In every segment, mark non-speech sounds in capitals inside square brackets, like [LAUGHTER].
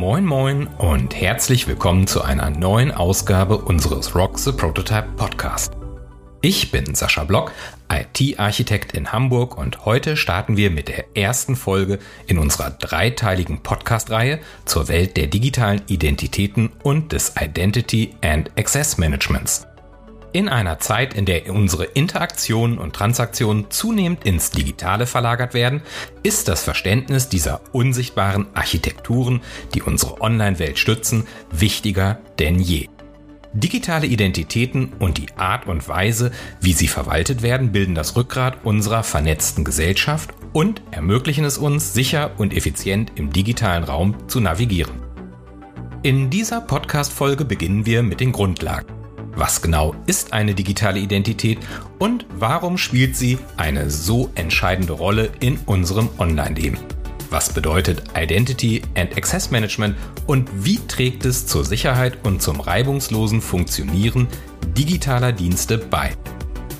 Moin Moin und herzlich willkommen zu einer neuen Ausgabe unseres Rock the Prototype Podcast. Ich bin Sascha Block, IT-Architekt in Hamburg und heute starten wir mit der ersten Folge in unserer dreiteiligen Podcast-Reihe zur Welt der digitalen Identitäten und des Identity and Access Managements. In einer Zeit, in der unsere Interaktionen und Transaktionen zunehmend ins Digitale verlagert werden, ist das Verständnis dieser unsichtbaren Architekturen, die unsere Online-Welt stützen, wichtiger denn je. Digitale Identitäten und die Art und Weise, wie sie verwaltet werden, bilden das Rückgrat unserer vernetzten Gesellschaft und ermöglichen es uns, sicher und effizient im digitalen Raum zu navigieren. In dieser Podcast-Folge beginnen wir mit den Grundlagen. Was genau ist eine digitale Identität und warum spielt sie eine so entscheidende Rolle in unserem Online-Leben? Was bedeutet Identity and Access Management und wie trägt es zur Sicherheit und zum reibungslosen Funktionieren digitaler Dienste bei?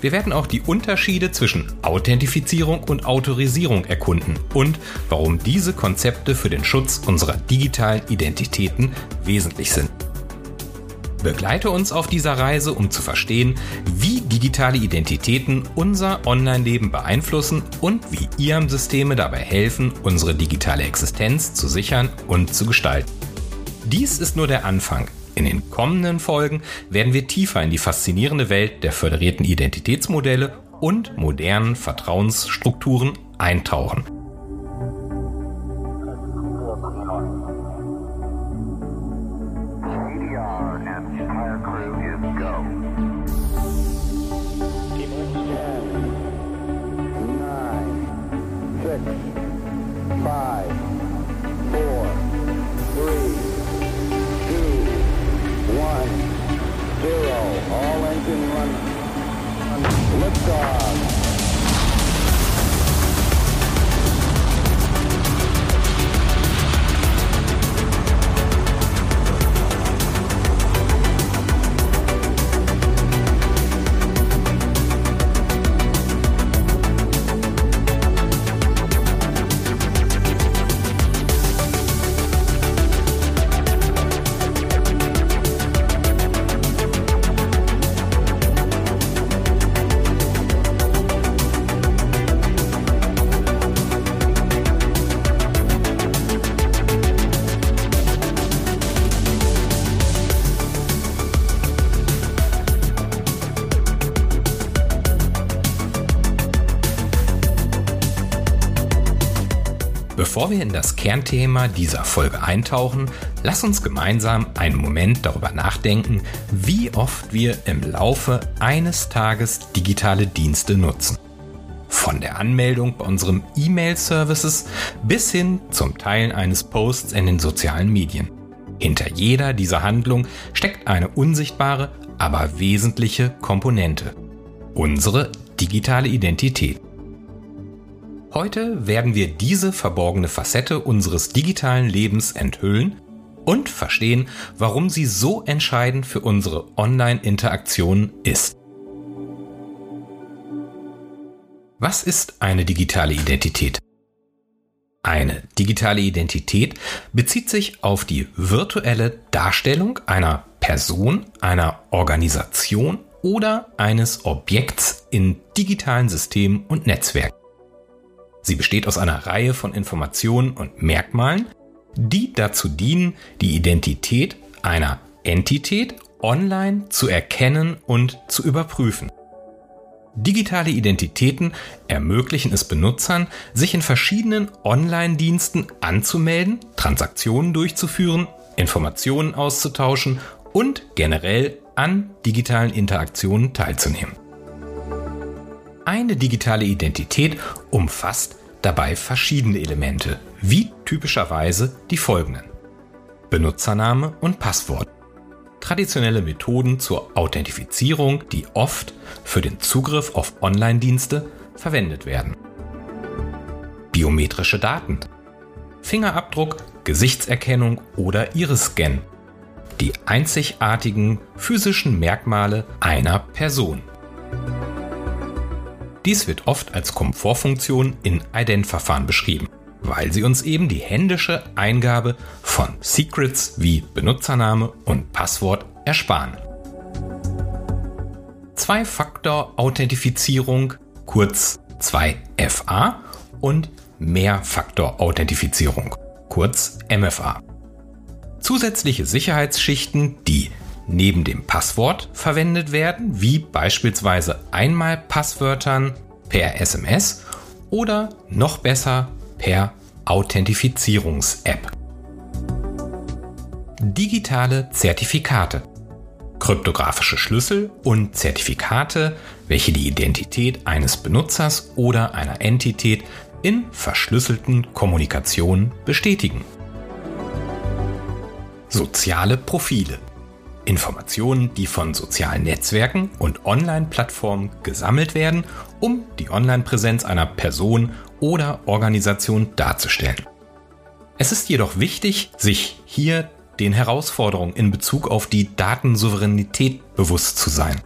Wir werden auch die Unterschiede zwischen Authentifizierung und Autorisierung erkunden und warum diese Konzepte für den Schutz unserer digitalen Identitäten wesentlich sind. Begleite uns auf dieser Reise, um zu verstehen, wie digitale Identitäten unser Online-Leben beeinflussen und wie IAM-Systeme dabei helfen, unsere digitale Existenz zu sichern und zu gestalten. Dies ist nur der Anfang. In den kommenden Folgen werden wir tiefer in die faszinierende Welt der föderierten Identitätsmodelle und modernen Vertrauensstrukturen eintauchen. Bevor wir in das Kernthema dieser Folge eintauchen, lass uns gemeinsam einen Moment darüber nachdenken, wie oft wir im Laufe eines Tages digitale Dienste nutzen. Von der Anmeldung bei unserem E-Mail-Services bis hin zum Teilen eines Posts in den sozialen Medien. Hinter jeder dieser Handlung steckt eine unsichtbare, aber wesentliche Komponente. Unsere digitale Identität. Heute werden wir diese verborgene Facette unseres digitalen Lebens enthüllen und verstehen, warum sie so entscheidend für unsere Online-Interaktion ist. Was ist eine digitale Identität? Eine digitale Identität bezieht sich auf die virtuelle Darstellung einer Person, einer Organisation oder eines Objekts in digitalen Systemen und Netzwerken. Sie besteht aus einer Reihe von Informationen und Merkmalen, die dazu dienen, die Identität einer Entität online zu erkennen und zu überprüfen. Digitale Identitäten ermöglichen es Benutzern, sich in verschiedenen Online-Diensten anzumelden, Transaktionen durchzuführen, Informationen auszutauschen und generell an digitalen Interaktionen teilzunehmen. Eine digitale Identität umfasst dabei verschiedene Elemente, wie typischerweise die folgenden. Benutzername und Passwort. Traditionelle Methoden zur Authentifizierung, die oft für den Zugriff auf Online-Dienste verwendet werden. Biometrische Daten. Fingerabdruck, Gesichtserkennung oder Iris-Scan. Die einzigartigen physischen Merkmale einer Person. Dies wird oft als Komfortfunktion in Ident-Verfahren beschrieben. weil sie uns eben die händische Eingabe von Secrets wie Benutzername und Passwort ersparen. Zwei-Faktor-Authentifizierung, kurz 2FA und Mehrfaktor-Authentifizierung, kurz MFA. Zusätzliche Sicherheitsschichten, die neben dem Passwort verwendet werden, wie beispielsweise einmal Passwörtern per SMS oder noch besser per Authentifizierungs-App. Digitale Zertifikate. Kryptografische Schlüssel und Zertifikate, welche die Identität eines Benutzers oder einer Entität in verschlüsselten Kommunikationen bestätigen. Soziale Profile. Informationen, die von sozialen Netzwerken und Online-Plattformen gesammelt werden, um die Online-Präsenz einer Person oder Organisation darzustellen. Es ist jedoch wichtig, sich hier den Herausforderungen in Bezug auf die Datensouveränität bewusst zu sein.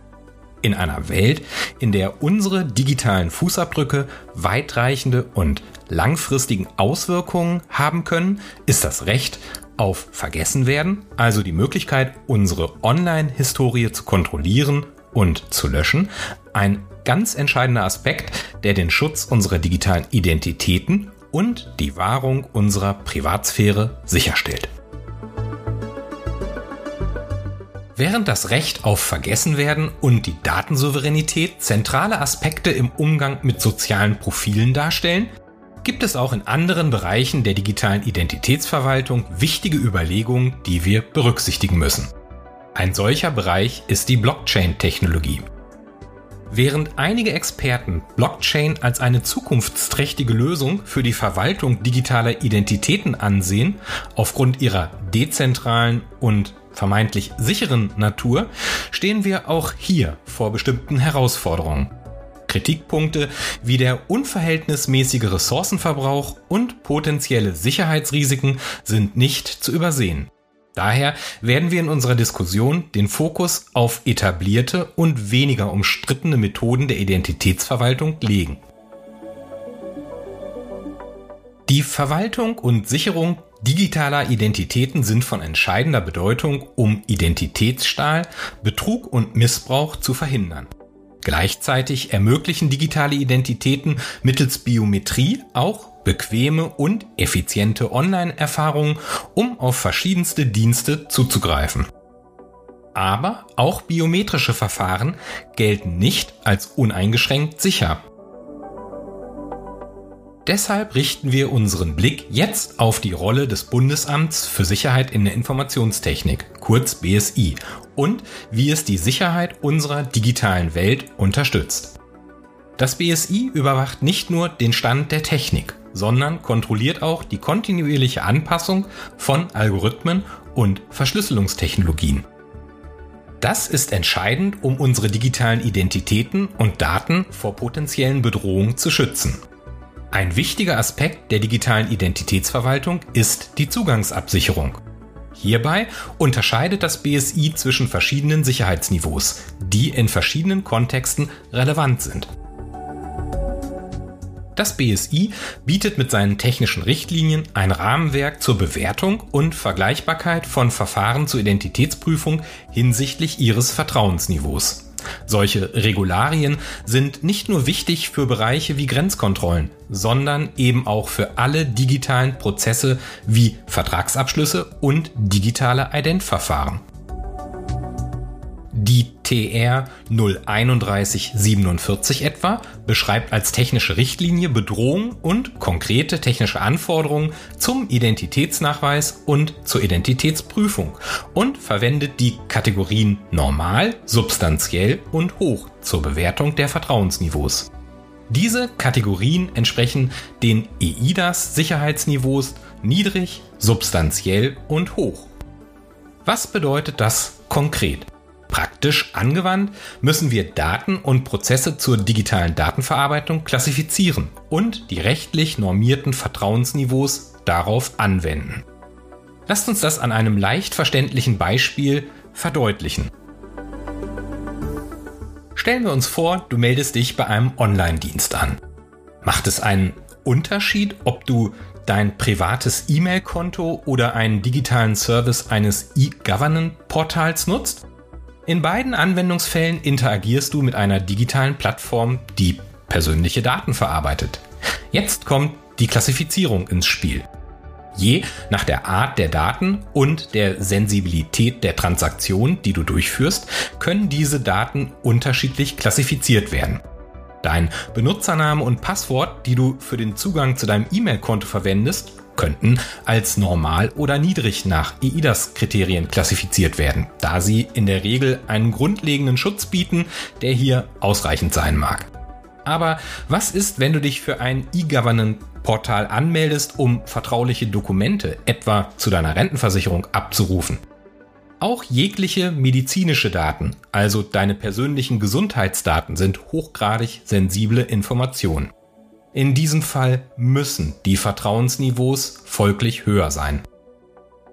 In einer Welt, in der unsere digitalen Fußabdrücke weitreichende und langfristigen Auswirkungen haben können, ist das Recht auf Vergessenwerden, also die Möglichkeit, unsere Online-Historie zu kontrollieren und zu löschen, ein ganz entscheidender Aspekt, der den Schutz unserer digitalen Identitäten und die Wahrung unserer Privatsphäre sicherstellt. Während das Recht auf Vergessenwerden und die Datensouveränität zentrale Aspekte im Umgang mit sozialen Profilen darstellen, gibt es auch in anderen Bereichen der digitalen Identitätsverwaltung wichtige Überlegungen, die wir berücksichtigen müssen. Ein solcher Bereich ist die Blockchain-Technologie. Während einige Experten Blockchain als eine zukunftsträchtige Lösung für die Verwaltung digitaler Identitäten ansehen, aufgrund ihrer dezentralen und vermeintlich sicheren Natur, stehen wir auch hier vor bestimmten Herausforderungen. Kritikpunkte wie der unverhältnismäßige Ressourcenverbrauch und potenzielle Sicherheitsrisiken sind nicht zu übersehen. Daher werden wir in unserer Diskussion den Fokus auf etablierte und weniger umstrittene Methoden der Identitätsverwaltung legen. Die Verwaltung und Sicherung digitaler Identitäten sind von entscheidender Bedeutung, um Identitätsstahl, Betrug und Missbrauch zu verhindern. Gleichzeitig ermöglichen digitale Identitäten mittels Biometrie auch bequeme und effiziente Online-Erfahrungen, um auf verschiedenste Dienste zuzugreifen. Aber auch biometrische Verfahren gelten nicht als uneingeschränkt sicher. Deshalb richten wir unseren Blick jetzt auf die Rolle des Bundesamts für Sicherheit in der Informationstechnik, kurz BSI, und wie es die Sicherheit unserer digitalen Welt unterstützt. Das BSI überwacht nicht nur den Stand der Technik, sondern kontrolliert auch die kontinuierliche Anpassung von Algorithmen und Verschlüsselungstechnologien. Das ist entscheidend, um unsere digitalen Identitäten und Daten vor potenziellen Bedrohungen zu schützen. Ein wichtiger Aspekt der digitalen Identitätsverwaltung ist die Zugangsabsicherung. Hierbei unterscheidet das BSI zwischen verschiedenen Sicherheitsniveaus, die in verschiedenen Kontexten relevant sind. Das BSI bietet mit seinen technischen Richtlinien ein Rahmenwerk zur Bewertung und Vergleichbarkeit von Verfahren zur Identitätsprüfung hinsichtlich ihres Vertrauensniveaus. Solche Regularien sind nicht nur wichtig für Bereiche wie Grenzkontrollen, sondern eben auch für alle digitalen Prozesse wie Vertragsabschlüsse und digitale Identverfahren. Die TR 03147 etwa beschreibt als technische Richtlinie Bedrohungen und konkrete technische Anforderungen zum Identitätsnachweis und zur Identitätsprüfung und verwendet die Kategorien normal, substanziell und hoch zur Bewertung der Vertrauensniveaus. Diese Kategorien entsprechen den EIDAS Sicherheitsniveaus niedrig, substanziell und hoch. Was bedeutet das konkret? Praktisch angewandt müssen wir Daten und Prozesse zur digitalen Datenverarbeitung klassifizieren und die rechtlich normierten Vertrauensniveaus darauf anwenden. Lasst uns das an einem leicht verständlichen Beispiel verdeutlichen. Stellen wir uns vor, du meldest dich bei einem Online-Dienst an. Macht es einen Unterschied, ob du dein privates E-Mail-Konto oder einen digitalen Service eines E-Governance-Portals nutzt? In beiden Anwendungsfällen interagierst du mit einer digitalen Plattform, die persönliche Daten verarbeitet. Jetzt kommt die Klassifizierung ins Spiel. Je nach der Art der Daten und der Sensibilität der Transaktion, die du durchführst, können diese Daten unterschiedlich klassifiziert werden. Dein Benutzername und Passwort, die du für den Zugang zu deinem E-Mail-Konto verwendest, könnten als normal oder niedrig nach EIDAS-Kriterien klassifiziert werden, da sie in der Regel einen grundlegenden Schutz bieten, der hier ausreichend sein mag. Aber was ist, wenn du dich für ein E-Governance-Portal anmeldest, um vertrauliche Dokumente, etwa zu deiner Rentenversicherung, abzurufen? Auch jegliche medizinische Daten, also deine persönlichen Gesundheitsdaten, sind hochgradig sensible Informationen. In diesem Fall müssen die Vertrauensniveaus folglich höher sein.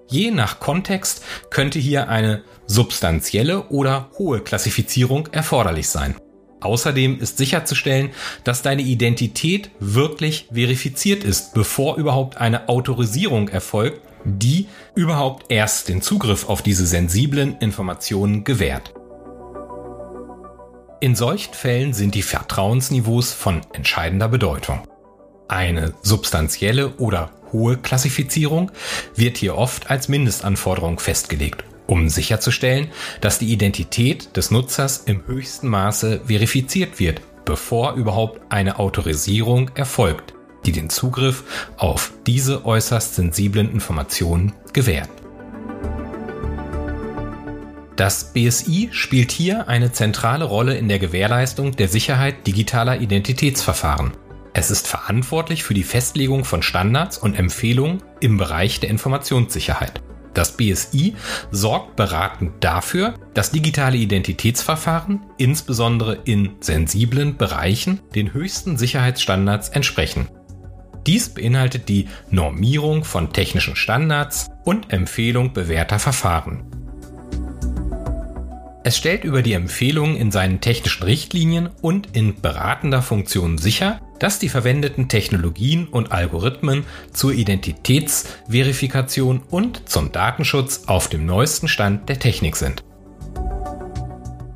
Je nach Kontext könnte hier eine substanzielle oder hohe Klassifizierung erforderlich sein. Außerdem ist sicherzustellen, dass deine Identität wirklich verifiziert ist, bevor überhaupt eine Autorisierung erfolgt, die überhaupt erst den Zugriff auf diese sensiblen Informationen gewährt. In solchen Fällen sind die Vertrauensniveaus von entscheidender Bedeutung. Eine substanzielle oder hohe Klassifizierung wird hier oft als Mindestanforderung festgelegt um sicherzustellen, dass die Identität des Nutzers im höchsten Maße verifiziert wird, bevor überhaupt eine Autorisierung erfolgt, die den Zugriff auf diese äußerst sensiblen Informationen gewährt. Das BSI spielt hier eine zentrale Rolle in der Gewährleistung der Sicherheit digitaler Identitätsverfahren. Es ist verantwortlich für die Festlegung von Standards und Empfehlungen im Bereich der Informationssicherheit. Das BSI sorgt beratend dafür, dass digitale Identitätsverfahren, insbesondere in sensiblen Bereichen, den höchsten Sicherheitsstandards entsprechen. Dies beinhaltet die Normierung von technischen Standards und Empfehlung bewährter Verfahren. Es stellt über die Empfehlungen in seinen technischen Richtlinien und in beratender Funktion sicher, dass die verwendeten Technologien und Algorithmen zur Identitätsverifikation und zum Datenschutz auf dem neuesten Stand der Technik sind.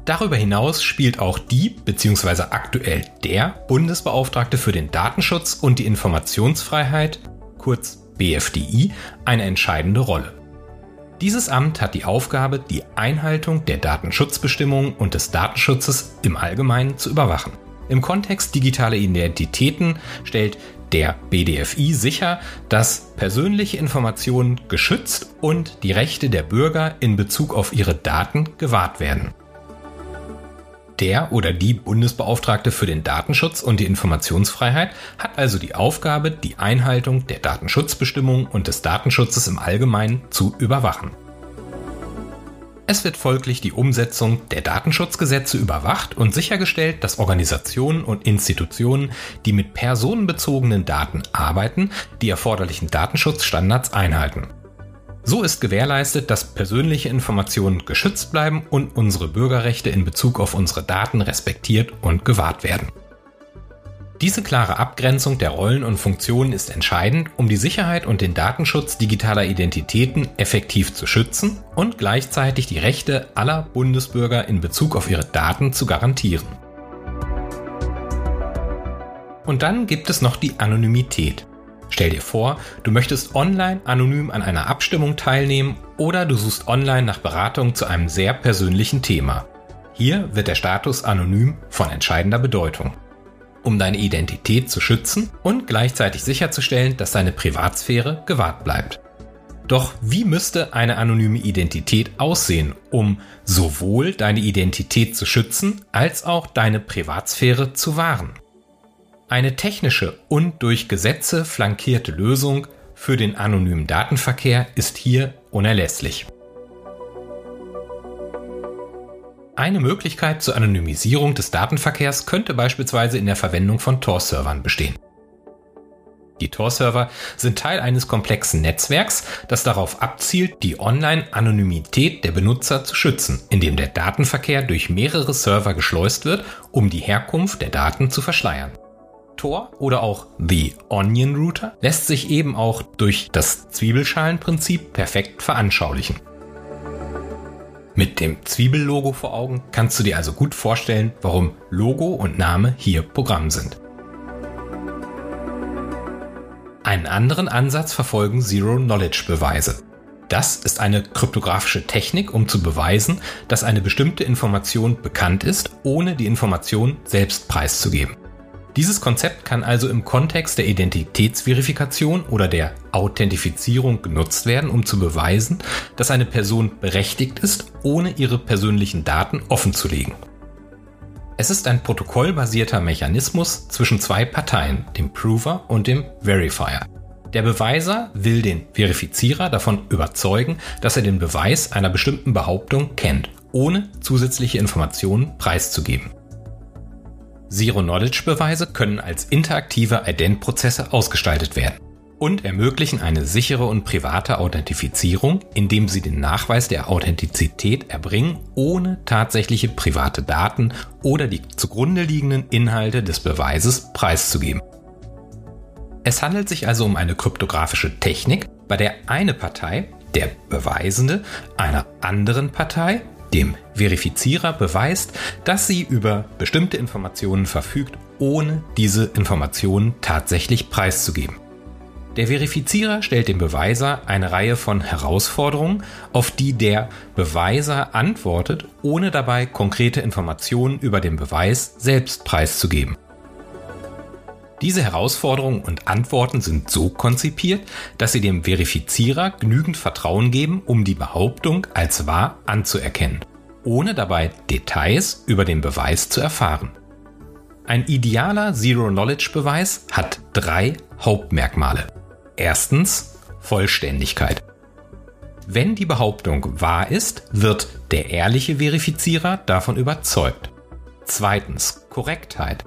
Darüber hinaus spielt auch die bzw. aktuell der Bundesbeauftragte für den Datenschutz und die Informationsfreiheit, kurz BFDI, eine entscheidende Rolle. Dieses Amt hat die Aufgabe, die Einhaltung der Datenschutzbestimmungen und des Datenschutzes im Allgemeinen zu überwachen. Im Kontext digitaler Identitäten stellt der BDFI sicher, dass persönliche Informationen geschützt und die Rechte der Bürger in Bezug auf ihre Daten gewahrt werden. Der oder die Bundesbeauftragte für den Datenschutz und die Informationsfreiheit hat also die Aufgabe, die Einhaltung der Datenschutzbestimmungen und des Datenschutzes im Allgemeinen zu überwachen. Es wird folglich die Umsetzung der Datenschutzgesetze überwacht und sichergestellt, dass Organisationen und Institutionen, die mit personenbezogenen Daten arbeiten, die erforderlichen Datenschutzstandards einhalten. So ist gewährleistet, dass persönliche Informationen geschützt bleiben und unsere Bürgerrechte in Bezug auf unsere Daten respektiert und gewahrt werden. Diese klare Abgrenzung der Rollen und Funktionen ist entscheidend, um die Sicherheit und den Datenschutz digitaler Identitäten effektiv zu schützen und gleichzeitig die Rechte aller Bundesbürger in Bezug auf ihre Daten zu garantieren. Und dann gibt es noch die Anonymität. Stell dir vor, du möchtest online anonym an einer Abstimmung teilnehmen oder du suchst online nach Beratung zu einem sehr persönlichen Thema. Hier wird der Status anonym von entscheidender Bedeutung. Um deine Identität zu schützen und gleichzeitig sicherzustellen, dass deine Privatsphäre gewahrt bleibt. Doch wie müsste eine anonyme Identität aussehen, um sowohl deine Identität zu schützen als auch deine Privatsphäre zu wahren? Eine technische und durch Gesetze flankierte Lösung für den anonymen Datenverkehr ist hier unerlässlich. Eine Möglichkeit zur Anonymisierung des Datenverkehrs könnte beispielsweise in der Verwendung von Tor-Servern bestehen. Die Tor-Server sind Teil eines komplexen Netzwerks, das darauf abzielt, die Online-Anonymität der Benutzer zu schützen, indem der Datenverkehr durch mehrere Server geschleust wird, um die Herkunft der Daten zu verschleiern. Tor oder auch The Onion Router lässt sich eben auch durch das Zwiebelschalenprinzip perfekt veranschaulichen. Mit dem Zwiebellogo vor Augen kannst du dir also gut vorstellen, warum Logo und Name hier Programm sind. Einen anderen Ansatz verfolgen Zero-Knowledge-Beweise. Das ist eine kryptografische Technik, um zu beweisen, dass eine bestimmte Information bekannt ist, ohne die Information selbst preiszugeben. Dieses Konzept kann also im Kontext der Identitätsverifikation oder der Authentifizierung genutzt werden, um zu beweisen, dass eine Person berechtigt ist, ohne ihre persönlichen Daten offenzulegen. Es ist ein protokollbasierter Mechanismus zwischen zwei Parteien, dem Prover und dem Verifier. Der Beweiser will den Verifizierer davon überzeugen, dass er den Beweis einer bestimmten Behauptung kennt, ohne zusätzliche Informationen preiszugeben. Zero-Knowledge-Beweise können als interaktive Ident-Prozesse ausgestaltet werden und ermöglichen eine sichere und private Authentifizierung, indem sie den Nachweis der Authentizität erbringen, ohne tatsächliche private Daten oder die zugrunde liegenden Inhalte des Beweises preiszugeben. Es handelt sich also um eine kryptografische Technik, bei der eine Partei, der Beweisende, einer anderen Partei, dem Verifizierer beweist, dass sie über bestimmte Informationen verfügt, ohne diese Informationen tatsächlich preiszugeben. Der Verifizierer stellt dem Beweiser eine Reihe von Herausforderungen, auf die der Beweiser antwortet, ohne dabei konkrete Informationen über den Beweis selbst preiszugeben. Diese Herausforderungen und Antworten sind so konzipiert, dass sie dem Verifizierer genügend Vertrauen geben, um die Behauptung als wahr anzuerkennen, ohne dabei Details über den Beweis zu erfahren. Ein idealer Zero-Knowledge-Beweis hat drei Hauptmerkmale. Erstens Vollständigkeit. Wenn die Behauptung wahr ist, wird der ehrliche Verifizierer davon überzeugt. Zweitens Korrektheit.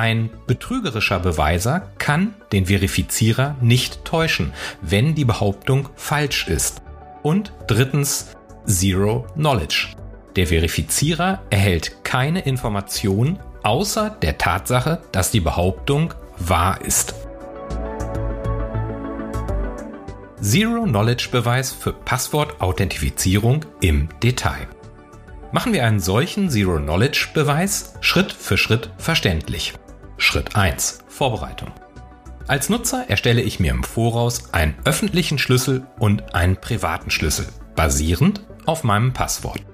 Ein betrügerischer Beweiser kann den Verifizierer nicht täuschen, wenn die Behauptung falsch ist. Und drittens Zero Knowledge. Der Verifizierer erhält keine Information außer der Tatsache, dass die Behauptung wahr ist. Zero-Knowledge-Beweis für Passwort-Authentifizierung im Detail. Machen wir einen solchen Zero-Knowledge-Beweis Schritt für Schritt verständlich. Schritt 1. Vorbereitung. Als Nutzer erstelle ich mir im Voraus einen öffentlichen Schlüssel und einen privaten Schlüssel, basierend auf meinem Passwort.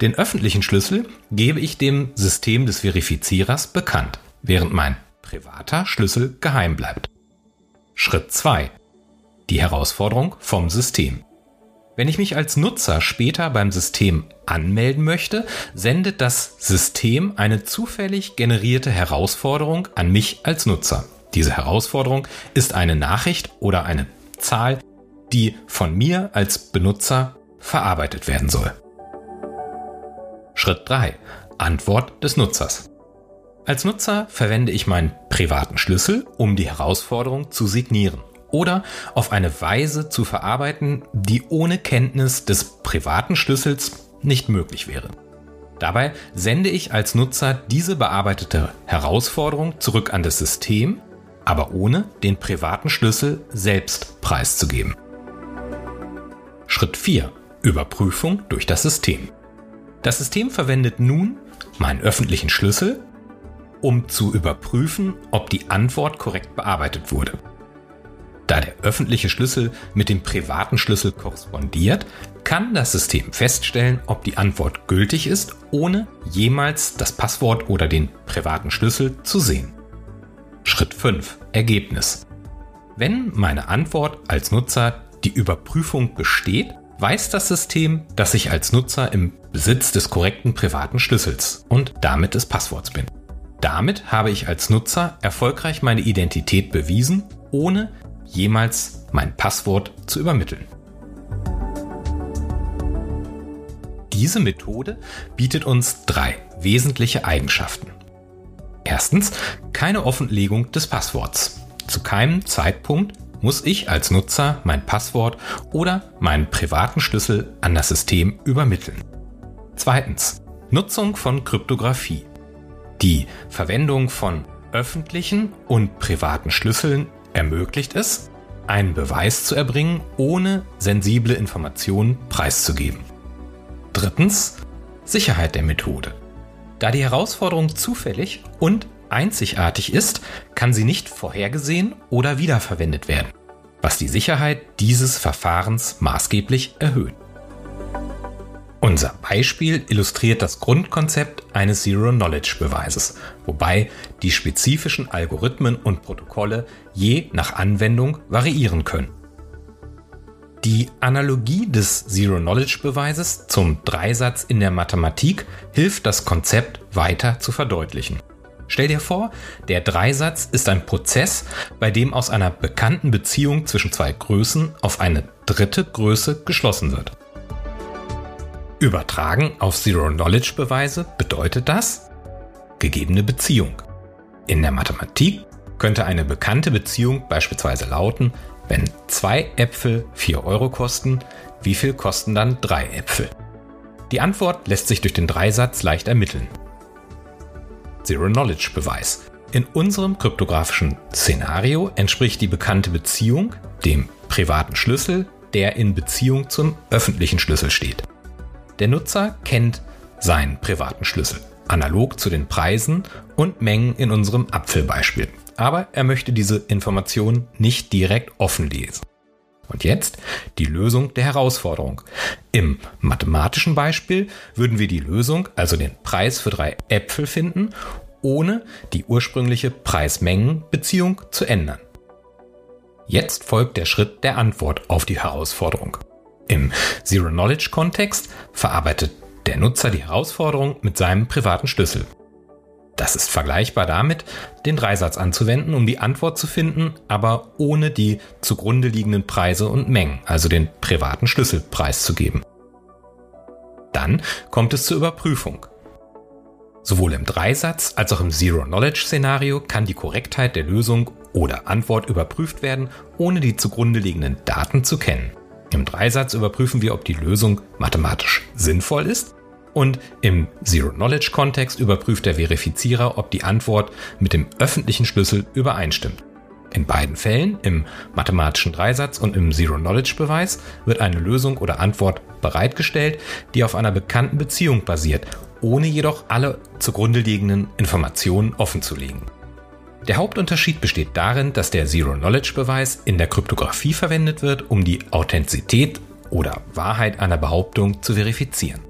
Den öffentlichen Schlüssel gebe ich dem System des Verifizierers bekannt, während mein privater Schlüssel geheim bleibt. Schritt 2. Die Herausforderung vom System. Wenn ich mich als Nutzer später beim System anmelden möchte, sendet das System eine zufällig generierte Herausforderung an mich als Nutzer. Diese Herausforderung ist eine Nachricht oder eine Zahl, die von mir als Benutzer verarbeitet werden soll. Schritt 3. Antwort des Nutzers. Als Nutzer verwende ich meinen privaten Schlüssel, um die Herausforderung zu signieren oder auf eine Weise zu verarbeiten, die ohne Kenntnis des privaten Schlüssels nicht möglich wäre. Dabei sende ich als Nutzer diese bearbeitete Herausforderung zurück an das System, aber ohne den privaten Schlüssel selbst preiszugeben. Schritt 4. Überprüfung durch das System. Das System verwendet nun meinen öffentlichen Schlüssel, um zu überprüfen, ob die Antwort korrekt bearbeitet wurde. Da der öffentliche Schlüssel mit dem privaten Schlüssel korrespondiert, kann das System feststellen, ob die Antwort gültig ist, ohne jemals das Passwort oder den privaten Schlüssel zu sehen. Schritt 5. Ergebnis. Wenn meine Antwort als Nutzer die Überprüfung besteht, weiß das System, dass ich als Nutzer im Besitz des korrekten privaten Schlüssels und damit des Passworts bin. Damit habe ich als Nutzer erfolgreich meine Identität bewiesen, ohne jemals mein Passwort zu übermitteln. Diese Methode bietet uns drei wesentliche Eigenschaften. Erstens, keine Offenlegung des Passworts. Zu keinem Zeitpunkt muss ich als Nutzer mein Passwort oder meinen privaten Schlüssel an das System übermitteln. Zweitens, Nutzung von Kryptographie. Die Verwendung von öffentlichen und privaten Schlüsseln ermöglicht es, einen Beweis zu erbringen, ohne sensible Informationen preiszugeben. Drittens Sicherheit der Methode. Da die Herausforderung zufällig und einzigartig ist, kann sie nicht vorhergesehen oder wiederverwendet werden, was die Sicherheit dieses Verfahrens maßgeblich erhöht. Unser Beispiel illustriert das Grundkonzept eines Zero-Knowledge-Beweises, wobei die spezifischen Algorithmen und Protokolle je nach Anwendung variieren können. Die Analogie des Zero-Knowledge-Beweises zum Dreisatz in der Mathematik hilft das Konzept weiter zu verdeutlichen. Stell dir vor, der Dreisatz ist ein Prozess, bei dem aus einer bekannten Beziehung zwischen zwei Größen auf eine dritte Größe geschlossen wird. Übertragen auf Zero-Knowledge-Beweise bedeutet das gegebene Beziehung. In der Mathematik könnte eine bekannte Beziehung beispielsweise lauten, wenn zwei Äpfel 4 Euro kosten, wie viel kosten dann drei Äpfel? Die Antwort lässt sich durch den Dreisatz leicht ermitteln. Zero-Knowledge-Beweis. In unserem kryptografischen Szenario entspricht die bekannte Beziehung dem privaten Schlüssel, der in Beziehung zum öffentlichen Schlüssel steht. Der Nutzer kennt seinen privaten Schlüssel, analog zu den Preisen und Mengen in unserem Apfelbeispiel. Aber er möchte diese Informationen nicht direkt offen lesen. Und jetzt die Lösung der Herausforderung. Im mathematischen Beispiel würden wir die Lösung, also den Preis für drei Äpfel finden, ohne die ursprüngliche Preis-Mengen-Beziehung zu ändern. Jetzt folgt der Schritt der Antwort auf die Herausforderung. Im Zero-Knowledge-Kontext verarbeitet der Nutzer die Herausforderung mit seinem privaten Schlüssel. Das ist vergleichbar damit, den Dreisatz anzuwenden, um die Antwort zu finden, aber ohne die zugrunde liegenden Preise und Mengen, also den privaten Schlüssel preiszugeben. Dann kommt es zur Überprüfung. Sowohl im Dreisatz als auch im Zero-Knowledge-Szenario kann die Korrektheit der Lösung oder Antwort überprüft werden, ohne die zugrunde liegenden Daten zu kennen. Im Dreisatz überprüfen wir, ob die Lösung mathematisch sinnvoll ist und im Zero-Knowledge-Kontext überprüft der Verifizierer, ob die Antwort mit dem öffentlichen Schlüssel übereinstimmt. In beiden Fällen, im mathematischen Dreisatz und im Zero-Knowledge-Beweis, wird eine Lösung oder Antwort bereitgestellt, die auf einer bekannten Beziehung basiert, ohne jedoch alle zugrunde liegenden Informationen offenzulegen. Der Hauptunterschied besteht darin, dass der Zero-Knowledge-Beweis in der Kryptographie verwendet wird, um die Authentizität oder Wahrheit einer Behauptung zu verifizieren.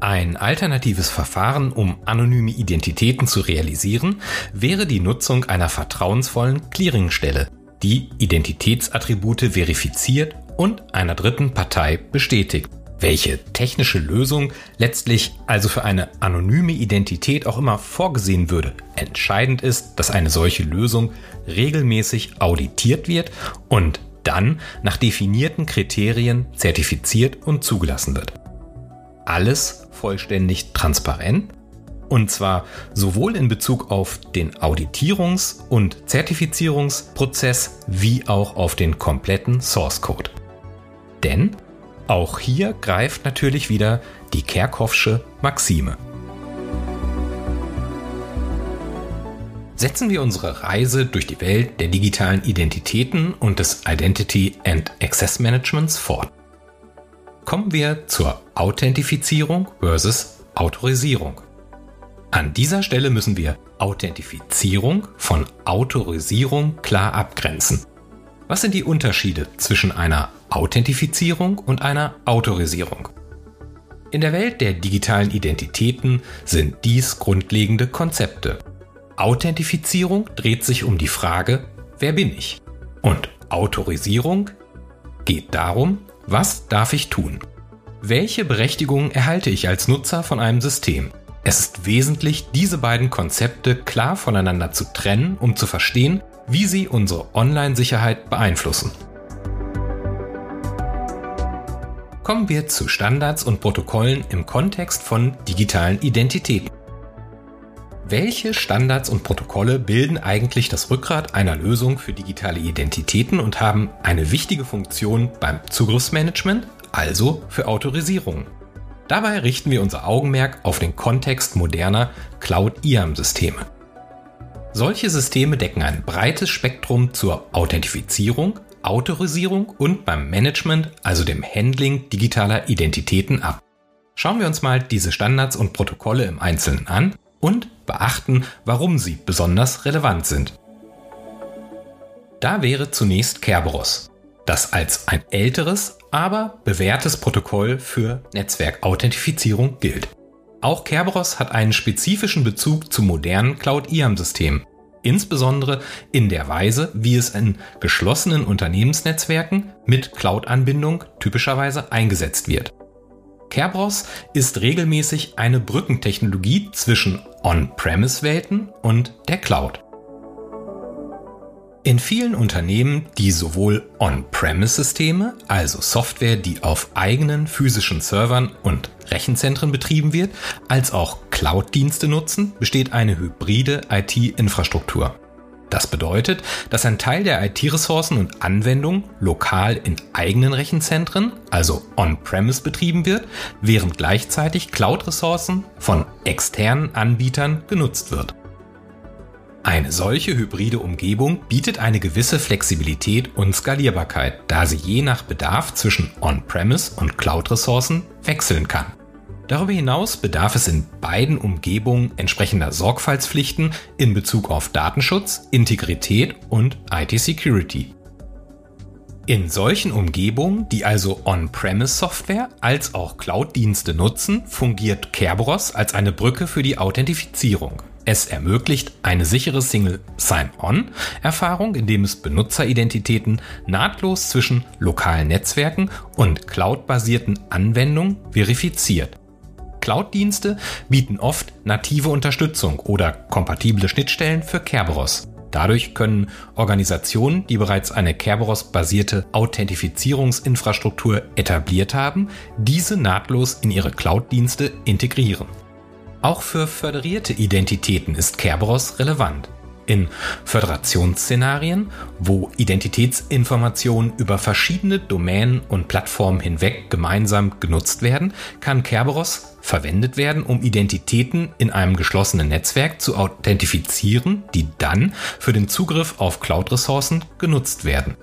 Ein alternatives Verfahren, um anonyme Identitäten zu realisieren, wäre die Nutzung einer vertrauensvollen Clearingstelle, die Identitätsattribute verifiziert und einer dritten Partei bestätigt welche technische Lösung letztlich also für eine anonyme Identität auch immer vorgesehen würde. Entscheidend ist, dass eine solche Lösung regelmäßig auditiert wird und dann nach definierten Kriterien zertifiziert und zugelassen wird. Alles vollständig transparent und zwar sowohl in Bezug auf den Auditierungs- und Zertifizierungsprozess wie auch auf den kompletten Source Code. Denn auch hier greift natürlich wieder die Kerkhoffsche Maxime. Setzen wir unsere Reise durch die Welt der digitalen Identitäten und des Identity and Access Managements fort. Kommen wir zur Authentifizierung versus Autorisierung. An dieser Stelle müssen wir Authentifizierung von Autorisierung klar abgrenzen. Was sind die Unterschiede zwischen einer Authentifizierung und einer Autorisierung? In der Welt der digitalen Identitäten sind dies grundlegende Konzepte. Authentifizierung dreht sich um die Frage, wer bin ich? Und Autorisierung geht darum, was darf ich tun? Welche Berechtigungen erhalte ich als Nutzer von einem System? Es ist wesentlich, diese beiden Konzepte klar voneinander zu trennen, um zu verstehen, wie sie unsere Online-Sicherheit beeinflussen. Kommen wir zu Standards und Protokollen im Kontext von digitalen Identitäten. Welche Standards und Protokolle bilden eigentlich das Rückgrat einer Lösung für digitale Identitäten und haben eine wichtige Funktion beim Zugriffsmanagement, also für Autorisierung? Dabei richten wir unser Augenmerk auf den Kontext moderner Cloud-IAM-Systeme. Solche Systeme decken ein breites Spektrum zur Authentifizierung, Autorisierung und beim Management, also dem Handling digitaler Identitäten ab. Schauen wir uns mal diese Standards und Protokolle im Einzelnen an und beachten, warum sie besonders relevant sind. Da wäre zunächst Kerberos, das als ein älteres, aber bewährtes Protokoll für Netzwerkauthentifizierung gilt. Auch Kerberos hat einen spezifischen Bezug zu modernen Cloud-IAM-Systemen, insbesondere in der Weise, wie es in geschlossenen Unternehmensnetzwerken mit Cloud-Anbindung typischerweise eingesetzt wird. Kerberos ist regelmäßig eine Brückentechnologie zwischen On-Premise-Welten und der Cloud. In vielen Unternehmen, die sowohl On-Premise-Systeme, also Software, die auf eigenen physischen Servern und Rechenzentren betrieben wird, als auch Cloud-Dienste nutzen, besteht eine hybride IT-Infrastruktur. Das bedeutet, dass ein Teil der IT-Ressourcen und Anwendungen lokal in eigenen Rechenzentren, also on-premise betrieben wird, während gleichzeitig Cloud-Ressourcen von externen Anbietern genutzt wird. Eine solche hybride Umgebung bietet eine gewisse Flexibilität und Skalierbarkeit, da sie je nach Bedarf zwischen On-Premise und Cloud-Ressourcen wechseln kann. Darüber hinaus bedarf es in beiden Umgebungen entsprechender Sorgfaltspflichten in Bezug auf Datenschutz, Integrität und IT-Security. In solchen Umgebungen, die also On-Premise-Software als auch Cloud-Dienste nutzen, fungiert Kerberos als eine Brücke für die Authentifizierung. Es ermöglicht eine sichere Single Sign-On-Erfahrung, indem es Benutzeridentitäten nahtlos zwischen lokalen Netzwerken und cloud-basierten Anwendungen verifiziert. Cloud-Dienste bieten oft native Unterstützung oder kompatible Schnittstellen für Kerberos. Dadurch können Organisationen, die bereits eine Kerberos-basierte Authentifizierungsinfrastruktur etabliert haben, diese nahtlos in ihre Cloud-Dienste integrieren. Auch für föderierte Identitäten ist Kerberos relevant. In Föderationsszenarien, wo Identitätsinformationen über verschiedene Domänen und Plattformen hinweg gemeinsam genutzt werden, kann Kerberos verwendet werden, um Identitäten in einem geschlossenen Netzwerk zu authentifizieren, die dann für den Zugriff auf Cloud-Ressourcen genutzt werden.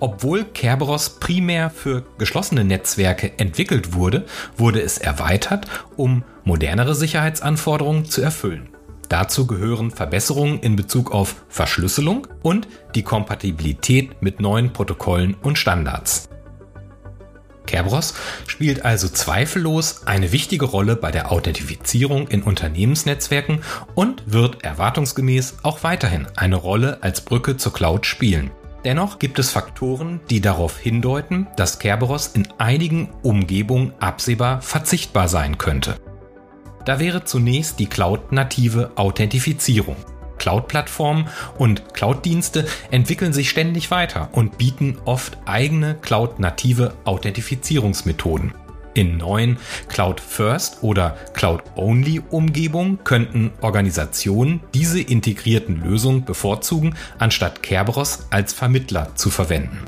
Obwohl Kerberos primär für geschlossene Netzwerke entwickelt wurde, wurde es erweitert, um modernere Sicherheitsanforderungen zu erfüllen. Dazu gehören Verbesserungen in Bezug auf Verschlüsselung und die Kompatibilität mit neuen Protokollen und Standards. Kerberos spielt also zweifellos eine wichtige Rolle bei der Authentifizierung in Unternehmensnetzwerken und wird erwartungsgemäß auch weiterhin eine Rolle als Brücke zur Cloud spielen. Dennoch gibt es Faktoren, die darauf hindeuten, dass Kerberos in einigen Umgebungen absehbar verzichtbar sein könnte. Da wäre zunächst die Cloud-native Authentifizierung. Cloud-Plattformen und Cloud-Dienste entwickeln sich ständig weiter und bieten oft eigene Cloud-native Authentifizierungsmethoden. In neuen Cloud-First oder Cloud-Only-Umgebungen könnten Organisationen diese integrierten Lösungen bevorzugen, anstatt Kerberos als Vermittler zu verwenden.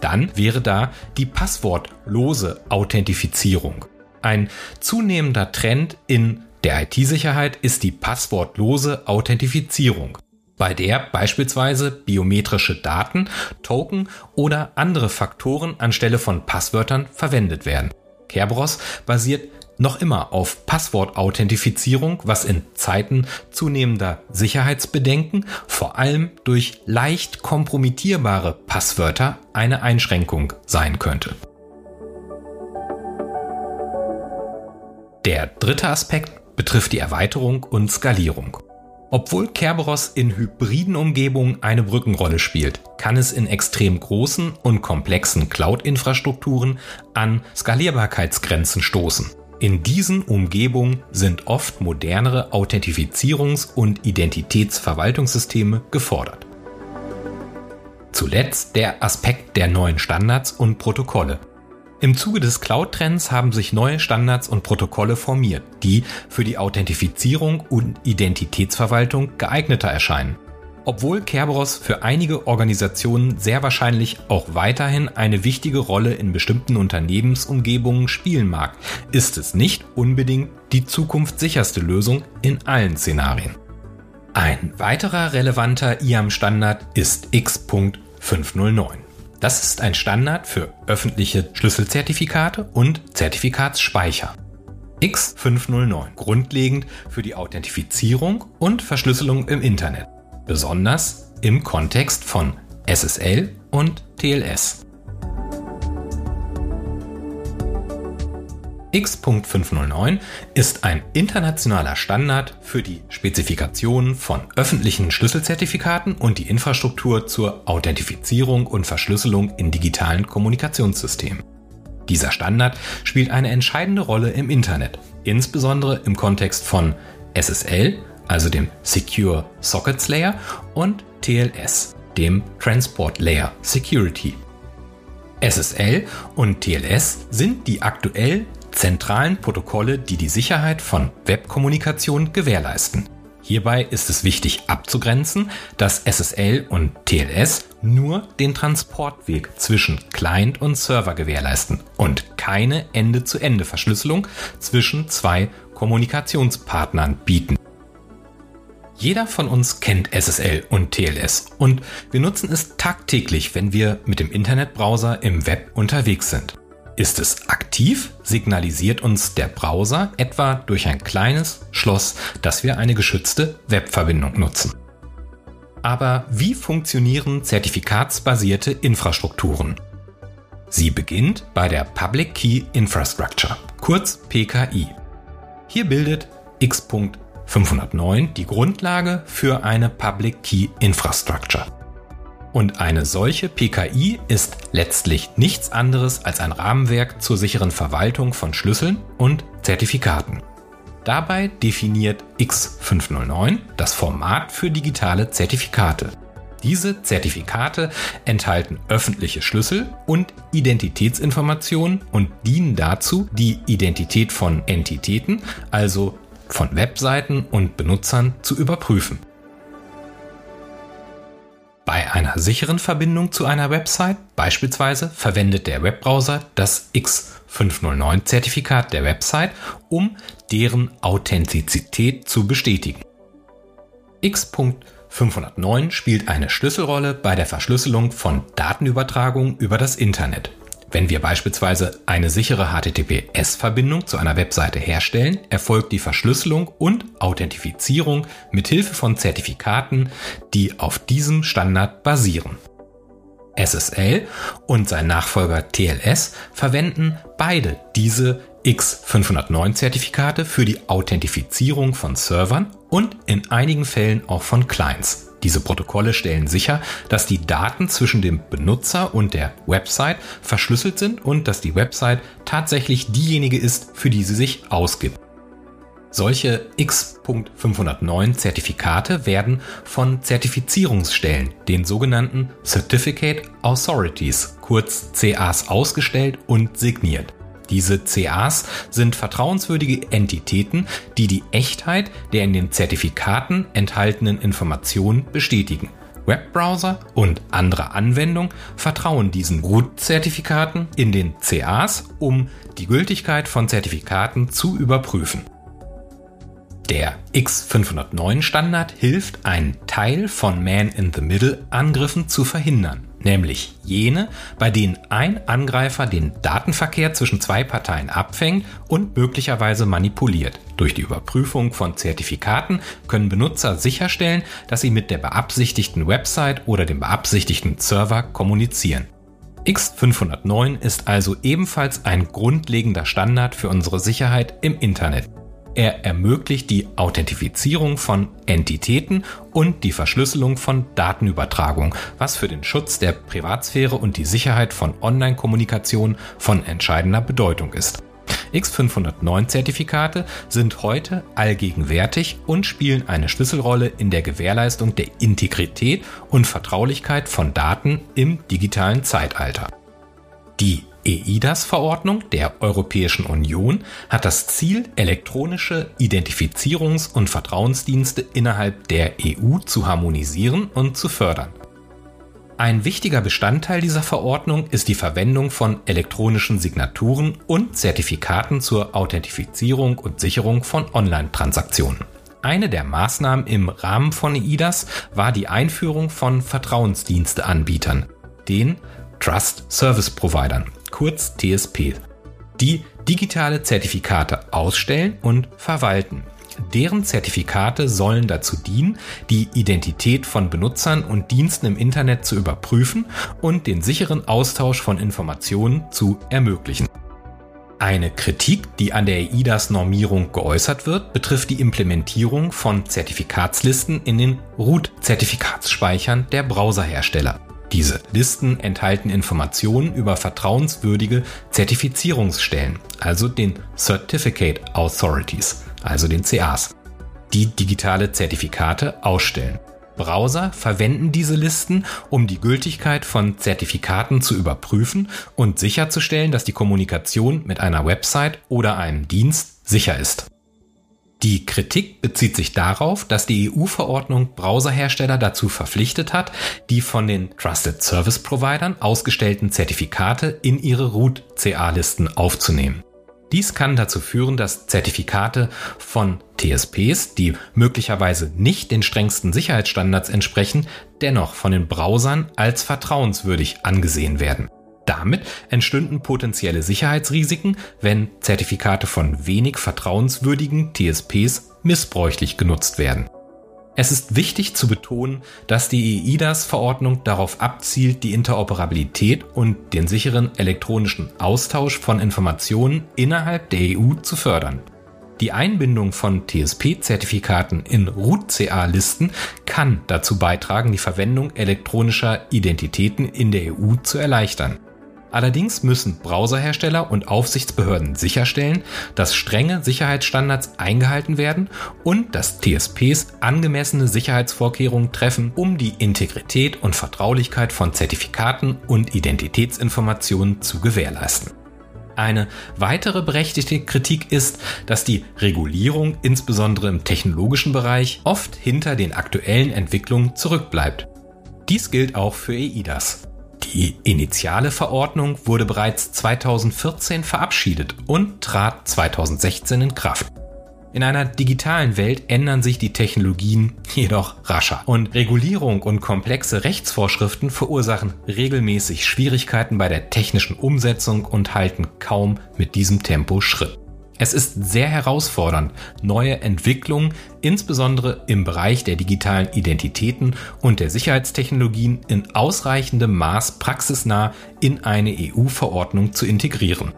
Dann wäre da die passwortlose Authentifizierung. Ein zunehmender Trend in der IT-Sicherheit ist die passwortlose Authentifizierung bei der beispielsweise biometrische Daten, Token oder andere Faktoren anstelle von Passwörtern verwendet werden. Kerberos basiert noch immer auf Passwortauthentifizierung, was in Zeiten zunehmender Sicherheitsbedenken vor allem durch leicht kompromittierbare Passwörter eine Einschränkung sein könnte. Der dritte Aspekt betrifft die Erweiterung und Skalierung. Obwohl Kerberos in hybriden Umgebungen eine Brückenrolle spielt, kann es in extrem großen und komplexen Cloud-Infrastrukturen an Skalierbarkeitsgrenzen stoßen. In diesen Umgebungen sind oft modernere Authentifizierungs- und Identitätsverwaltungssysteme gefordert. Zuletzt der Aspekt der neuen Standards und Protokolle. Im Zuge des Cloud-Trends haben sich neue Standards und Protokolle formiert, die für die Authentifizierung und Identitätsverwaltung geeigneter erscheinen. Obwohl Kerberos für einige Organisationen sehr wahrscheinlich auch weiterhin eine wichtige Rolle in bestimmten Unternehmensumgebungen spielen mag, ist es nicht unbedingt die zukunftssicherste Lösung in allen Szenarien. Ein weiterer relevanter IAM-Standard ist X.509. Das ist ein Standard für öffentliche Schlüsselzertifikate und Zertifikatsspeicher. X509 grundlegend für die Authentifizierung und Verschlüsselung im Internet besonders im Kontext von SSL und TLS. X.509 ist ein internationaler Standard für die Spezifikation von öffentlichen Schlüsselzertifikaten und die Infrastruktur zur Authentifizierung und Verschlüsselung in digitalen Kommunikationssystemen. Dieser Standard spielt eine entscheidende Rolle im Internet, insbesondere im Kontext von SSL, also dem Secure Sockets Layer, und TLS, dem Transport Layer Security. SSL und TLS sind die aktuell zentralen Protokolle, die die Sicherheit von Webkommunikation gewährleisten. Hierbei ist es wichtig abzugrenzen, dass SSL und TLS nur den Transportweg zwischen Client und Server gewährleisten und keine Ende-zu-Ende-Verschlüsselung zwischen zwei Kommunikationspartnern bieten. Jeder von uns kennt SSL und TLS und wir nutzen es tagtäglich, wenn wir mit dem Internetbrowser im Web unterwegs sind. Ist es aktiv, signalisiert uns der Browser etwa durch ein kleines Schloss, dass wir eine geschützte Webverbindung nutzen. Aber wie funktionieren zertifikatsbasierte Infrastrukturen? Sie beginnt bei der Public Key Infrastructure, kurz PKI. Hier bildet X. 509 die Grundlage für eine Public Key Infrastructure. Und eine solche PKI ist letztlich nichts anderes als ein Rahmenwerk zur sicheren Verwaltung von Schlüsseln und Zertifikaten. Dabei definiert X509 das Format für digitale Zertifikate. Diese Zertifikate enthalten öffentliche Schlüssel und Identitätsinformationen und dienen dazu, die Identität von Entitäten, also von Webseiten und Benutzern zu überprüfen. Bei einer sicheren Verbindung zu einer Website beispielsweise verwendet der Webbrowser das X509-Zertifikat der Website, um deren Authentizität zu bestätigen. X.509 spielt eine Schlüsselrolle bei der Verschlüsselung von Datenübertragungen über das Internet. Wenn wir beispielsweise eine sichere HTTPS-Verbindung zu einer Webseite herstellen, erfolgt die Verschlüsselung und Authentifizierung mit Hilfe von Zertifikaten, die auf diesem Standard basieren. SSL und sein Nachfolger TLS verwenden beide diese X509-Zertifikate für die Authentifizierung von Servern und in einigen Fällen auch von Clients. Diese Protokolle stellen sicher, dass die Daten zwischen dem Benutzer und der Website verschlüsselt sind und dass die Website tatsächlich diejenige ist, für die sie sich ausgibt. Solche X.509 Zertifikate werden von Zertifizierungsstellen, den sogenannten Certificate Authorities, kurz CAs, ausgestellt und signiert. Diese CAs sind vertrauenswürdige Entitäten, die die Echtheit der in den Zertifikaten enthaltenen Informationen bestätigen. Webbrowser und andere Anwendungen vertrauen diesen Root-Zertifikaten in den CAs, um die Gültigkeit von Zertifikaten zu überprüfen. Der X509 Standard hilft, einen Teil von Man-in-the-Middle-Angriffen zu verhindern nämlich jene, bei denen ein Angreifer den Datenverkehr zwischen zwei Parteien abfängt und möglicherweise manipuliert. Durch die Überprüfung von Zertifikaten können Benutzer sicherstellen, dass sie mit der beabsichtigten Website oder dem beabsichtigten Server kommunizieren. X509 ist also ebenfalls ein grundlegender Standard für unsere Sicherheit im Internet. Er ermöglicht die Authentifizierung von Entitäten und die Verschlüsselung von Datenübertragung, was für den Schutz der Privatsphäre und die Sicherheit von Online-Kommunikation von entscheidender Bedeutung ist. X509-Zertifikate sind heute allgegenwärtig und spielen eine Schlüsselrolle in der Gewährleistung der Integrität und Vertraulichkeit von Daten im digitalen Zeitalter. Die EIDAS-Verordnung der Europäischen Union hat das Ziel, elektronische Identifizierungs- und Vertrauensdienste innerhalb der EU zu harmonisieren und zu fördern. Ein wichtiger Bestandteil dieser Verordnung ist die Verwendung von elektronischen Signaturen und Zertifikaten zur Authentifizierung und Sicherung von Online-Transaktionen. Eine der Maßnahmen im Rahmen von EIDAS war die Einführung von Vertrauensdiensteanbietern, den Trust Service Providern, kurz TSP, die digitale Zertifikate ausstellen und verwalten. Deren Zertifikate sollen dazu dienen, die Identität von Benutzern und Diensten im Internet zu überprüfen und den sicheren Austausch von Informationen zu ermöglichen. Eine Kritik, die an der EIDAS-Normierung geäußert wird, betrifft die Implementierung von Zertifikatslisten in den Root-Zertifikatsspeichern der Browserhersteller. Diese Listen enthalten Informationen über vertrauenswürdige Zertifizierungsstellen, also den Certificate Authorities, also den CAs, die digitale Zertifikate ausstellen. Browser verwenden diese Listen, um die Gültigkeit von Zertifikaten zu überprüfen und sicherzustellen, dass die Kommunikation mit einer Website oder einem Dienst sicher ist. Die Kritik bezieht sich darauf, dass die EU-Verordnung Browserhersteller dazu verpflichtet hat, die von den Trusted Service Providern ausgestellten Zertifikate in ihre Root-CA-Listen aufzunehmen. Dies kann dazu führen, dass Zertifikate von TSPs, die möglicherweise nicht den strengsten Sicherheitsstandards entsprechen, dennoch von den Browsern als vertrauenswürdig angesehen werden. Damit entstünden potenzielle Sicherheitsrisiken, wenn Zertifikate von wenig vertrauenswürdigen TSPs missbräuchlich genutzt werden. Es ist wichtig zu betonen, dass die EIDAS-Verordnung darauf abzielt, die Interoperabilität und den sicheren elektronischen Austausch von Informationen innerhalb der EU zu fördern. Die Einbindung von TSP-Zertifikaten in Root-CA-Listen kann dazu beitragen, die Verwendung elektronischer Identitäten in der EU zu erleichtern. Allerdings müssen Browserhersteller und Aufsichtsbehörden sicherstellen, dass strenge Sicherheitsstandards eingehalten werden und dass TSPs angemessene Sicherheitsvorkehrungen treffen, um die Integrität und Vertraulichkeit von Zertifikaten und Identitätsinformationen zu gewährleisten. Eine weitere berechtigte Kritik ist, dass die Regulierung insbesondere im technologischen Bereich oft hinter den aktuellen Entwicklungen zurückbleibt. Dies gilt auch für EIDAS. Die initiale Verordnung wurde bereits 2014 verabschiedet und trat 2016 in Kraft. In einer digitalen Welt ändern sich die Technologien [LAUGHS] jedoch rascher und Regulierung und komplexe Rechtsvorschriften verursachen regelmäßig Schwierigkeiten bei der technischen Umsetzung und halten kaum mit diesem Tempo Schritt. Es ist sehr herausfordernd, neue Entwicklungen, insbesondere im Bereich der digitalen Identitäten und der Sicherheitstechnologien in ausreichendem Maß praxisnah in eine EU-Verordnung zu integrieren.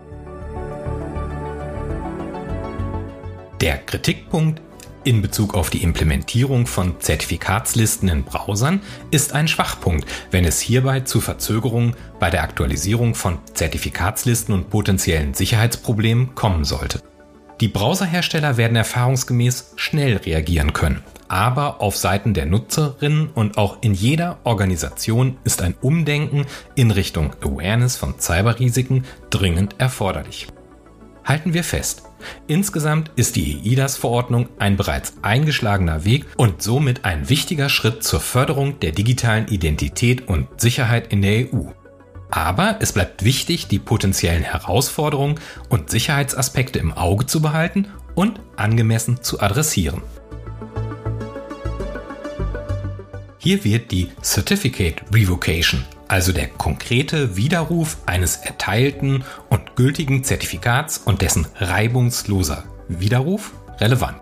Der Kritikpunkt in Bezug auf die Implementierung von Zertifikatslisten in Browsern ist ein Schwachpunkt, wenn es hierbei zu Verzögerungen bei der Aktualisierung von Zertifikatslisten und potenziellen Sicherheitsproblemen kommen sollte. Die Browserhersteller werden erfahrungsgemäß schnell reagieren können. Aber auf Seiten der Nutzerinnen und auch in jeder Organisation ist ein Umdenken in Richtung Awareness von Cyberrisiken dringend erforderlich. Halten wir fest, insgesamt ist die EIDAS-Verordnung ein bereits eingeschlagener Weg und somit ein wichtiger Schritt zur Förderung der digitalen Identität und Sicherheit in der EU. Aber es bleibt wichtig, die potenziellen Herausforderungen und Sicherheitsaspekte im Auge zu behalten und angemessen zu adressieren. Hier wird die Certificate Revocation also der konkrete Widerruf eines erteilten und gültigen Zertifikats und dessen reibungsloser Widerruf relevant.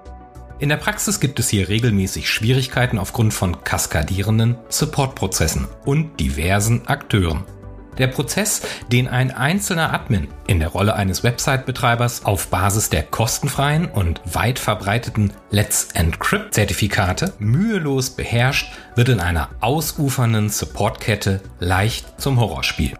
In der Praxis gibt es hier regelmäßig Schwierigkeiten aufgrund von kaskadierenden Supportprozessen und diversen Akteuren. Der Prozess, den ein einzelner Admin in der Rolle eines Website-Betreibers auf Basis der kostenfreien und weit verbreiteten Let's Encrypt Zertifikate mühelos beherrscht, wird in einer ausufernden Supportkette leicht zum Horrorspiel.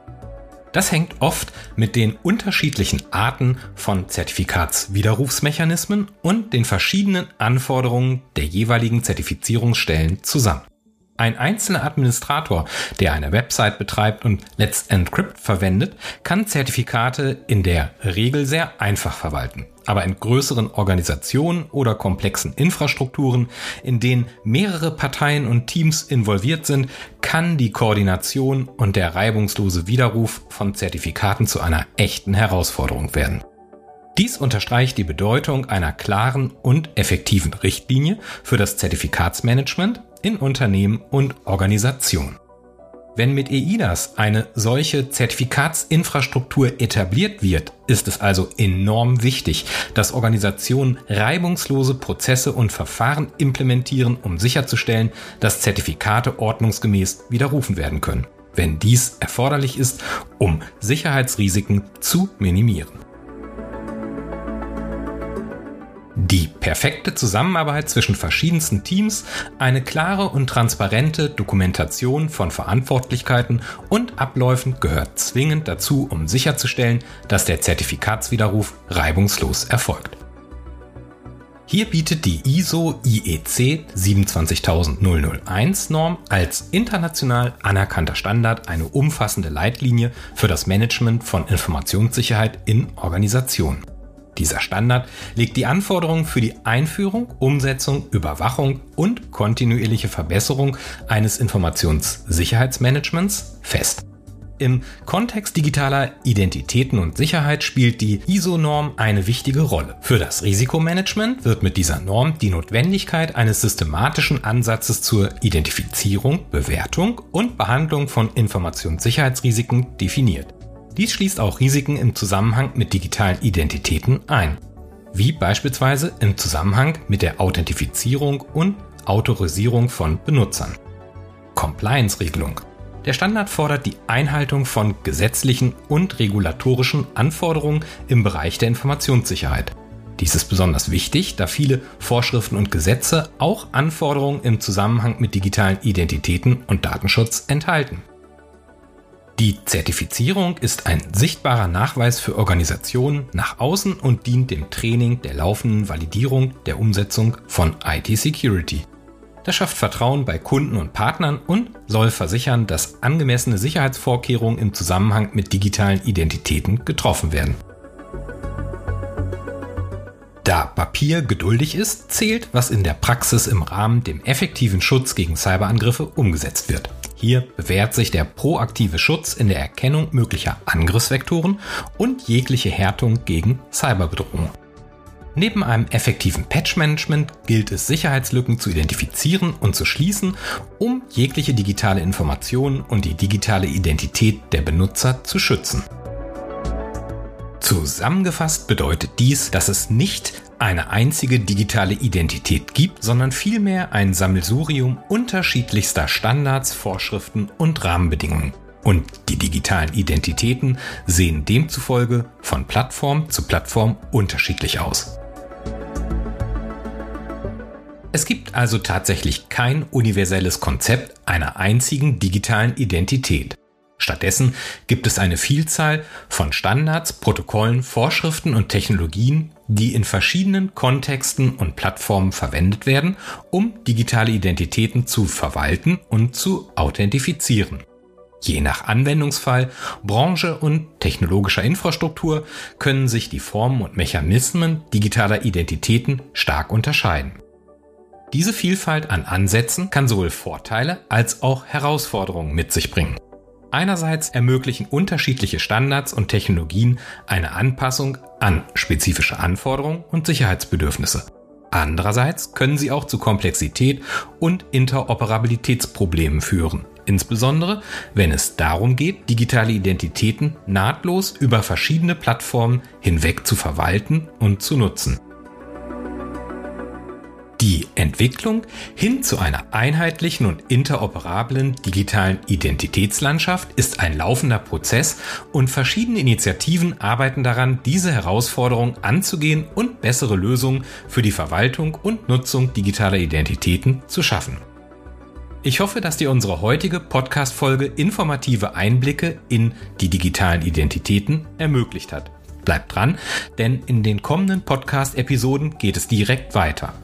Das hängt oft mit den unterschiedlichen Arten von Zertifikatswiderrufsmechanismen und den verschiedenen Anforderungen der jeweiligen Zertifizierungsstellen zusammen. Ein einzelner Administrator, der eine Website betreibt und Let's Encrypt verwendet, kann Zertifikate in der Regel sehr einfach verwalten. Aber in größeren Organisationen oder komplexen Infrastrukturen, in denen mehrere Parteien und Teams involviert sind, kann die Koordination und der reibungslose Widerruf von Zertifikaten zu einer echten Herausforderung werden. Dies unterstreicht die Bedeutung einer klaren und effektiven Richtlinie für das Zertifikatsmanagement in Unternehmen und Organisationen. Wenn mit EIDAS eine solche Zertifikatsinfrastruktur etabliert wird, ist es also enorm wichtig, dass Organisationen reibungslose Prozesse und Verfahren implementieren, um sicherzustellen, dass Zertifikate ordnungsgemäß widerrufen werden können, wenn dies erforderlich ist, um Sicherheitsrisiken zu minimieren. Die perfekte Zusammenarbeit zwischen verschiedensten Teams, eine klare und transparente Dokumentation von Verantwortlichkeiten und Abläufen gehört zwingend dazu, um sicherzustellen, dass der Zertifikatswiderruf reibungslos erfolgt. Hier bietet die ISO IEC 27001 Norm als international anerkannter Standard eine umfassende Leitlinie für das Management von Informationssicherheit in Organisationen. Dieser Standard legt die Anforderungen für die Einführung, Umsetzung, Überwachung und kontinuierliche Verbesserung eines Informationssicherheitsmanagements fest. Im Kontext digitaler Identitäten und Sicherheit spielt die ISO-Norm eine wichtige Rolle. Für das Risikomanagement wird mit dieser Norm die Notwendigkeit eines systematischen Ansatzes zur Identifizierung, Bewertung und Behandlung von Informationssicherheitsrisiken definiert. Dies schließt auch Risiken im Zusammenhang mit digitalen Identitäten ein, wie beispielsweise im Zusammenhang mit der Authentifizierung und Autorisierung von Benutzern. Compliance-Regelung. Der Standard fordert die Einhaltung von gesetzlichen und regulatorischen Anforderungen im Bereich der Informationssicherheit. Dies ist besonders wichtig, da viele Vorschriften und Gesetze auch Anforderungen im Zusammenhang mit digitalen Identitäten und Datenschutz enthalten. Die Zertifizierung ist ein sichtbarer Nachweis für Organisationen nach außen und dient dem Training der laufenden Validierung der Umsetzung von IT-Security. Das schafft Vertrauen bei Kunden und Partnern und soll versichern, dass angemessene Sicherheitsvorkehrungen im Zusammenhang mit digitalen Identitäten getroffen werden. Da Papier geduldig ist, zählt, was in der Praxis im Rahmen dem effektiven Schutz gegen Cyberangriffe umgesetzt wird. Hier bewährt sich der proaktive Schutz in der Erkennung möglicher Angriffsvektoren und jegliche Härtung gegen Cyberbedrohungen. Neben einem effektiven Patch-Management gilt es, Sicherheitslücken zu identifizieren und zu schließen, um jegliche digitale Information und die digitale Identität der Benutzer zu schützen. Zusammengefasst bedeutet dies, dass es nicht eine einzige digitale Identität gibt, sondern vielmehr ein Sammelsurium unterschiedlichster Standards, Vorschriften und Rahmenbedingungen. Und die digitalen Identitäten sehen demzufolge von Plattform zu Plattform unterschiedlich aus. Es gibt also tatsächlich kein universelles Konzept einer einzigen digitalen Identität. Stattdessen gibt es eine Vielzahl von Standards, Protokollen, Vorschriften und Technologien, die in verschiedenen Kontexten und Plattformen verwendet werden, um digitale Identitäten zu verwalten und zu authentifizieren. Je nach Anwendungsfall, Branche und technologischer Infrastruktur können sich die Formen und Mechanismen digitaler Identitäten stark unterscheiden. Diese Vielfalt an Ansätzen kann sowohl Vorteile als auch Herausforderungen mit sich bringen. Einerseits ermöglichen unterschiedliche Standards und Technologien eine Anpassung an spezifische Anforderungen und Sicherheitsbedürfnisse. Andererseits können sie auch zu Komplexität und Interoperabilitätsproblemen führen, insbesondere wenn es darum geht, digitale Identitäten nahtlos über verschiedene Plattformen hinweg zu verwalten und zu nutzen. Die Entwicklung hin zu einer einheitlichen und interoperablen digitalen Identitätslandschaft ist ein laufender Prozess und verschiedene Initiativen arbeiten daran, diese Herausforderung anzugehen und bessere Lösungen für die Verwaltung und Nutzung digitaler Identitäten zu schaffen. Ich hoffe, dass dir unsere heutige Podcast-Folge informative Einblicke in die digitalen Identitäten ermöglicht hat. Bleibt dran, denn in den kommenden Podcast-Episoden geht es direkt weiter.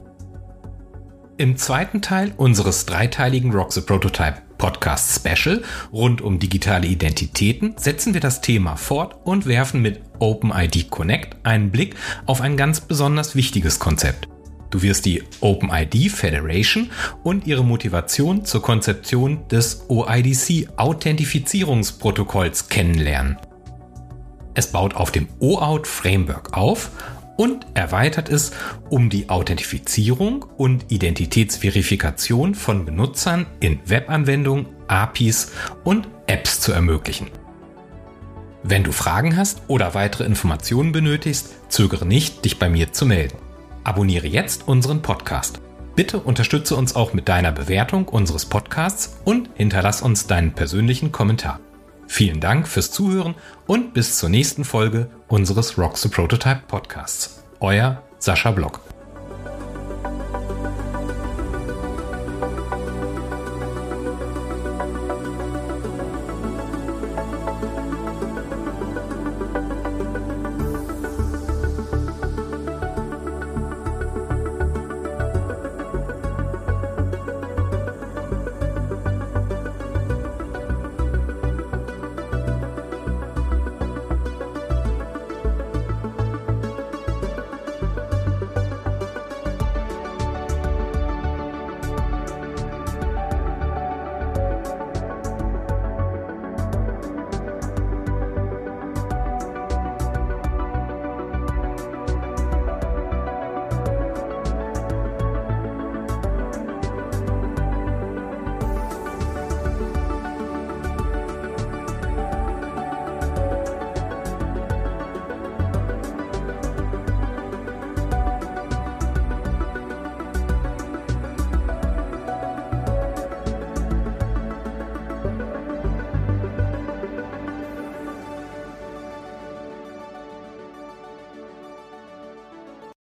Im zweiten Teil unseres dreiteiligen Rock the Prototype Podcast Special rund um digitale Identitäten setzen wir das Thema fort und werfen mit OpenID Connect einen Blick auf ein ganz besonders wichtiges Konzept. Du wirst die OpenID Federation und ihre Motivation zur Konzeption des OIDC Authentifizierungsprotokolls kennenlernen. Es baut auf dem OAuth Framework auf und erweitert es um die Authentifizierung und Identitätsverifikation von Benutzern in Webanwendungen, APIs und Apps zu ermöglichen. Wenn du Fragen hast oder weitere Informationen benötigst, zögere nicht, dich bei mir zu melden. Abonniere jetzt unseren Podcast. Bitte unterstütze uns auch mit deiner Bewertung unseres Podcasts und hinterlass uns deinen persönlichen Kommentar. Vielen Dank fürs Zuhören und bis zur nächsten Folge unseres Rock the Prototype Podcasts. Euer Sascha Block.